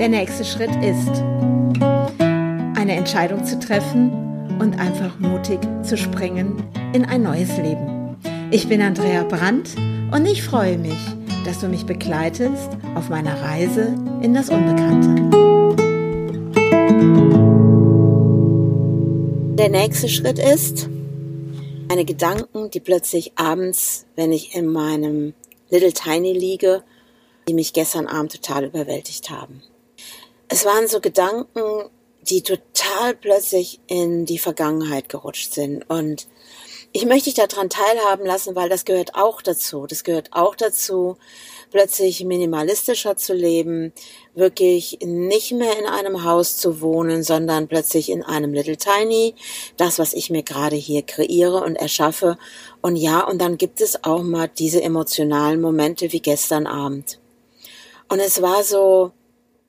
Der nächste Schritt ist, eine Entscheidung zu treffen und einfach mutig zu springen in ein neues Leben. Ich bin Andrea Brandt und ich freue mich, dass du mich begleitest auf meiner Reise in das Unbekannte. Der nächste Schritt ist, meine Gedanken, die plötzlich abends, wenn ich in meinem Little Tiny liege, die mich gestern Abend total überwältigt haben. Es waren so Gedanken, die total plötzlich in die Vergangenheit gerutscht sind. Und ich möchte dich daran teilhaben lassen, weil das gehört auch dazu. Das gehört auch dazu, plötzlich minimalistischer zu leben, wirklich nicht mehr in einem Haus zu wohnen, sondern plötzlich in einem Little Tiny, das, was ich mir gerade hier kreiere und erschaffe. Und ja, und dann gibt es auch mal diese emotionalen Momente wie gestern Abend. Und es war so,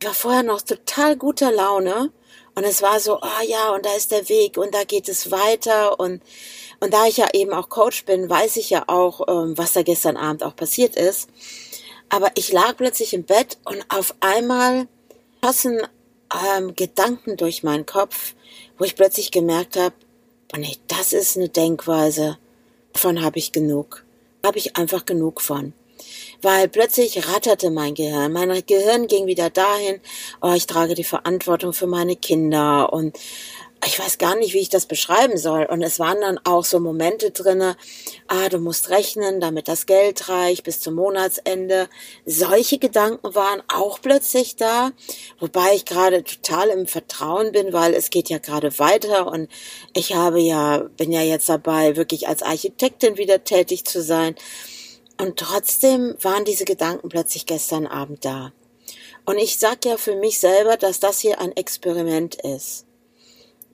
war vorher noch total guter Laune und es war so, ah oh ja, und da ist der Weg und da geht es weiter und und da ich ja eben auch Coach bin, weiß ich ja auch, ähm, was da gestern Abend auch passiert ist. Aber ich lag plötzlich im Bett und auf einmal passen ähm, Gedanken durch meinen Kopf, wo ich plötzlich gemerkt habe, oh nee, das ist eine Denkweise, davon habe ich genug. Habe ich einfach genug von. Weil plötzlich ratterte mein Gehirn. Mein Gehirn ging wieder dahin, oh, ich trage die Verantwortung für meine Kinder und ich weiß gar nicht, wie ich das beschreiben soll. Und es waren dann auch so Momente drinne, ah, du musst rechnen, damit das Geld reicht bis zum Monatsende. Solche Gedanken waren auch plötzlich da, wobei ich gerade total im Vertrauen bin, weil es geht ja gerade weiter und ich habe ja, bin ja jetzt dabei, wirklich als Architektin wieder tätig zu sein. Und trotzdem waren diese Gedanken plötzlich gestern Abend da. Und ich sag ja für mich selber, dass das hier ein Experiment ist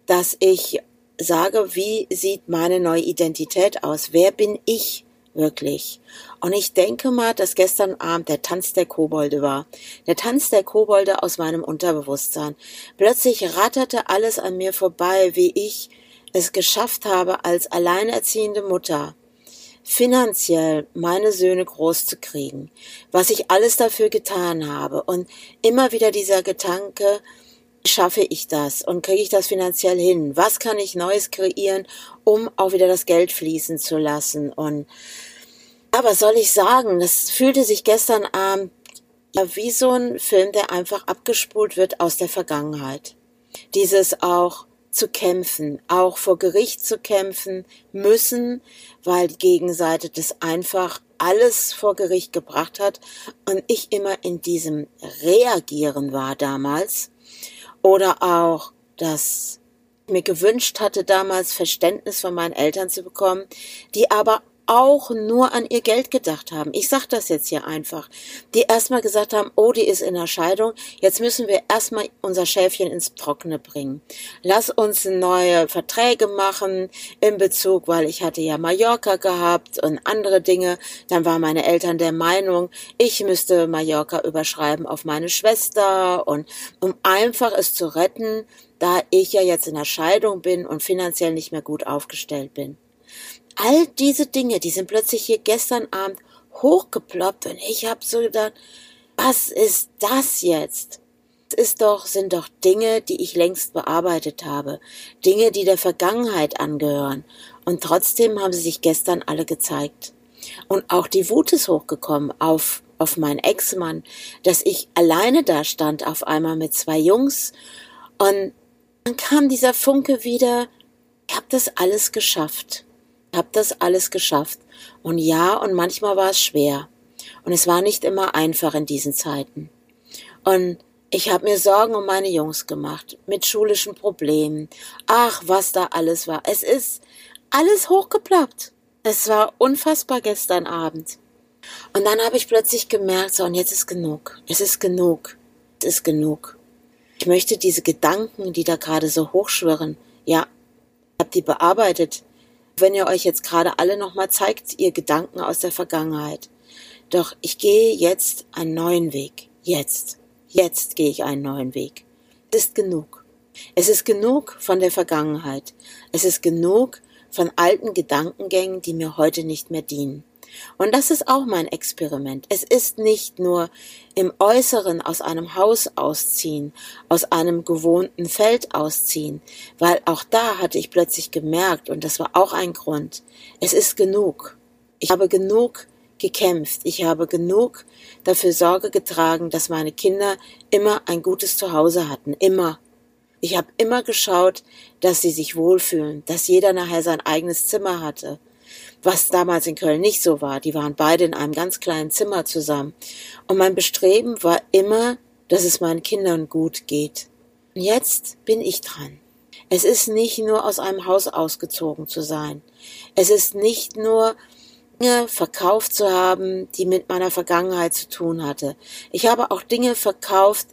dass ich sage, wie sieht meine neue Identität aus? Wer bin ich wirklich? Und ich denke mal, dass gestern Abend der Tanz der Kobolde war. Der Tanz der Kobolde aus meinem Unterbewusstsein. Plötzlich ratterte alles an mir vorbei, wie ich es geschafft habe, als alleinerziehende Mutter finanziell meine Söhne groß zu kriegen, was ich alles dafür getan habe und immer wieder dieser Gedanke, schaffe ich das und kriege ich das finanziell hin? Was kann ich Neues kreieren, um auch wieder das Geld fließen zu lassen? Und aber soll ich sagen, das fühlte sich gestern Abend ja wie so ein Film, der einfach abgespult wird aus der Vergangenheit. Dieses auch zu kämpfen, auch vor Gericht zu kämpfen müssen, weil die Gegenseite das einfach alles vor Gericht gebracht hat und ich immer in diesem Reagieren war damals. Oder auch, ich mir gewünscht hatte, damals Verständnis von meinen Eltern zu bekommen, die aber auch nur an ihr Geld gedacht haben. Ich sag das jetzt hier einfach. Die erstmal gesagt haben, oh, die ist in der Scheidung, jetzt müssen wir erstmal unser Schäfchen ins Trockene bringen. Lass uns neue Verträge machen in Bezug, weil ich hatte ja Mallorca gehabt und andere Dinge. Dann waren meine Eltern der Meinung, ich müsste Mallorca überschreiben auf meine Schwester und um einfach es zu retten, da ich ja jetzt in der Scheidung bin und finanziell nicht mehr gut aufgestellt bin all diese Dinge, die sind plötzlich hier gestern Abend hochgeploppt und ich habe so gedacht, was ist das jetzt? Das ist doch, sind doch Dinge, die ich längst bearbeitet habe. Dinge, die der Vergangenheit angehören. Und trotzdem haben sie sich gestern alle gezeigt. Und auch die Wut ist hochgekommen auf, auf meinen Ex-Mann, dass ich alleine da stand auf einmal mit zwei Jungs. Und dann kam dieser Funke wieder, ich habe das alles geschafft habe das alles geschafft. Und ja, und manchmal war es schwer. Und es war nicht immer einfach in diesen Zeiten. Und ich habe mir Sorgen um meine Jungs gemacht, mit schulischen Problemen. Ach, was da alles war. Es ist alles hochgeploppt. Es war unfassbar gestern Abend. Und dann habe ich plötzlich gemerkt, so, und jetzt ist genug. Es ist genug. Es ist genug. Ich möchte diese Gedanken, die da gerade so hochschwirren, ja, ich habe die bearbeitet wenn ihr euch jetzt gerade alle nochmal zeigt, ihr Gedanken aus der Vergangenheit. Doch ich gehe jetzt einen neuen Weg. Jetzt. Jetzt gehe ich einen neuen Weg. Es ist genug. Es ist genug von der Vergangenheit. Es ist genug von alten Gedankengängen, die mir heute nicht mehr dienen. Und das ist auch mein Experiment. Es ist nicht nur im Äußeren aus einem Haus ausziehen, aus einem gewohnten Feld ausziehen, weil auch da hatte ich plötzlich gemerkt, und das war auch ein Grund, es ist genug. Ich habe genug gekämpft. Ich habe genug dafür Sorge getragen, dass meine Kinder immer ein gutes Zuhause hatten. Immer. Ich habe immer geschaut, dass sie sich wohlfühlen, dass jeder nachher sein eigenes Zimmer hatte was damals in Köln nicht so war. Die waren beide in einem ganz kleinen Zimmer zusammen. Und mein Bestreben war immer, dass es meinen Kindern gut geht. Und jetzt bin ich dran. Es ist nicht nur aus einem Haus ausgezogen zu sein. Es ist nicht nur Dinge verkauft zu haben, die mit meiner Vergangenheit zu tun hatte. Ich habe auch Dinge verkauft,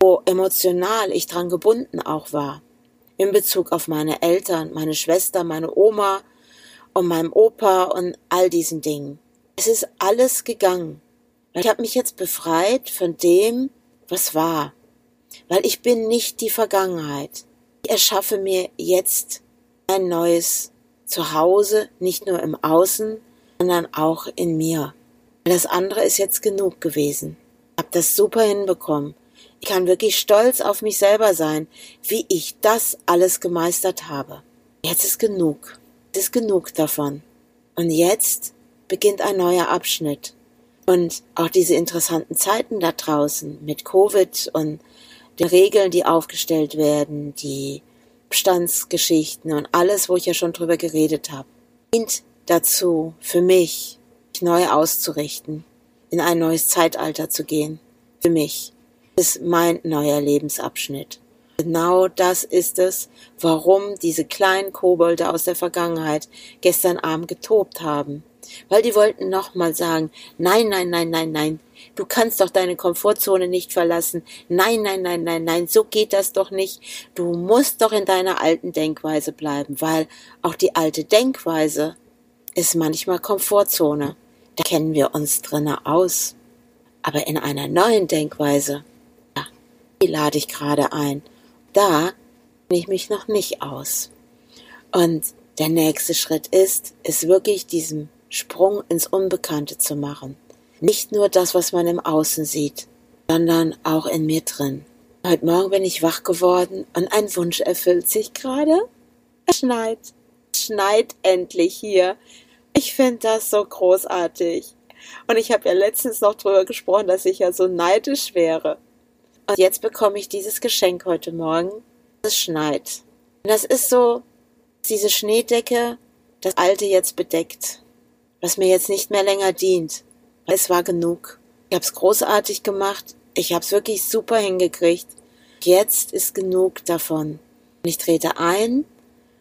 wo emotional ich dran gebunden auch war. In Bezug auf meine Eltern, meine Schwester, meine Oma, und meinem Opa und all diesen Dingen. Es ist alles gegangen. Ich habe mich jetzt befreit von dem, was war. Weil ich bin nicht die Vergangenheit. Ich erschaffe mir jetzt ein neues Zuhause, nicht nur im Außen, sondern auch in mir. Das andere ist jetzt genug gewesen. Ich habe das super hinbekommen. Ich kann wirklich stolz auf mich selber sein, wie ich das alles gemeistert habe. Jetzt ist genug ist genug davon. Und jetzt beginnt ein neuer Abschnitt. Und auch diese interessanten Zeiten da draußen mit Covid und den Regeln, die aufgestellt werden, die Abstandsgeschichten und alles, wo ich ja schon drüber geredet habe, dient dazu, für mich neu auszurichten, in ein neues Zeitalter zu gehen. Für mich ist mein neuer Lebensabschnitt. Genau das ist es, warum diese kleinen Kobolde aus der Vergangenheit gestern Abend getobt haben. Weil die wollten nochmal sagen, nein, nein, nein, nein, nein, du kannst doch deine Komfortzone nicht verlassen. Nein, nein, nein, nein, nein, so geht das doch nicht. Du musst doch in deiner alten Denkweise bleiben, weil auch die alte Denkweise ist manchmal Komfortzone. Da kennen wir uns drinnen aus. Aber in einer neuen Denkweise, ja, die lade ich gerade ein da kenne ich mich noch nicht aus. Und der nächste Schritt ist, es wirklich diesen Sprung ins Unbekannte zu machen. Nicht nur das, was man im Außen sieht, sondern auch in mir drin. Heute Morgen bin ich wach geworden und ein Wunsch erfüllt sich gerade. Es schneit. Es schneit endlich hier. Ich finde das so großartig. Und ich habe ja letztens noch drüber gesprochen, dass ich ja so neidisch wäre. Und jetzt bekomme ich dieses Geschenk heute Morgen. Es schneit. Und das ist so, diese Schneedecke, das alte jetzt bedeckt, was mir jetzt nicht mehr länger dient. Es war genug. Ich habe es großartig gemacht. Ich habe es wirklich super hingekriegt. Jetzt ist genug davon. Und ich trete ein,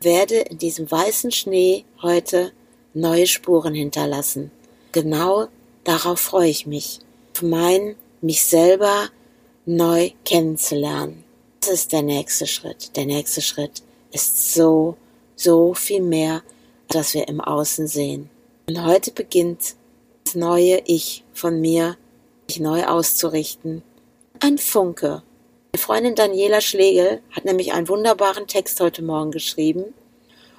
werde in diesem weißen Schnee heute neue Spuren hinterlassen. Genau darauf freue ich mich. Auf mein, mich selber neu kennenzulernen. Das ist der nächste Schritt. Der nächste Schritt ist so, so viel mehr, als wir im Außen sehen. Und heute beginnt das neue Ich von mir, sich neu auszurichten. Ein Funke. Meine Freundin Daniela Schlegel hat nämlich einen wunderbaren Text heute Morgen geschrieben.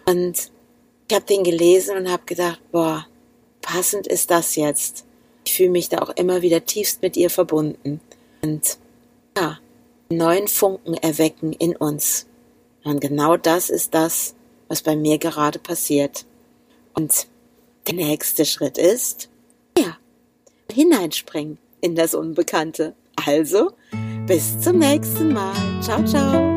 Und ich habe den gelesen und habe gedacht, boah, passend ist das jetzt. Ich fühle mich da auch immer wieder tiefst mit ihr verbunden. Und ja, neuen Funken erwecken in uns. Und genau das ist das, was bei mir gerade passiert. Und der nächste Schritt ist, ja, hineinspringen in das Unbekannte. Also, bis zum nächsten Mal. Ciao, ciao.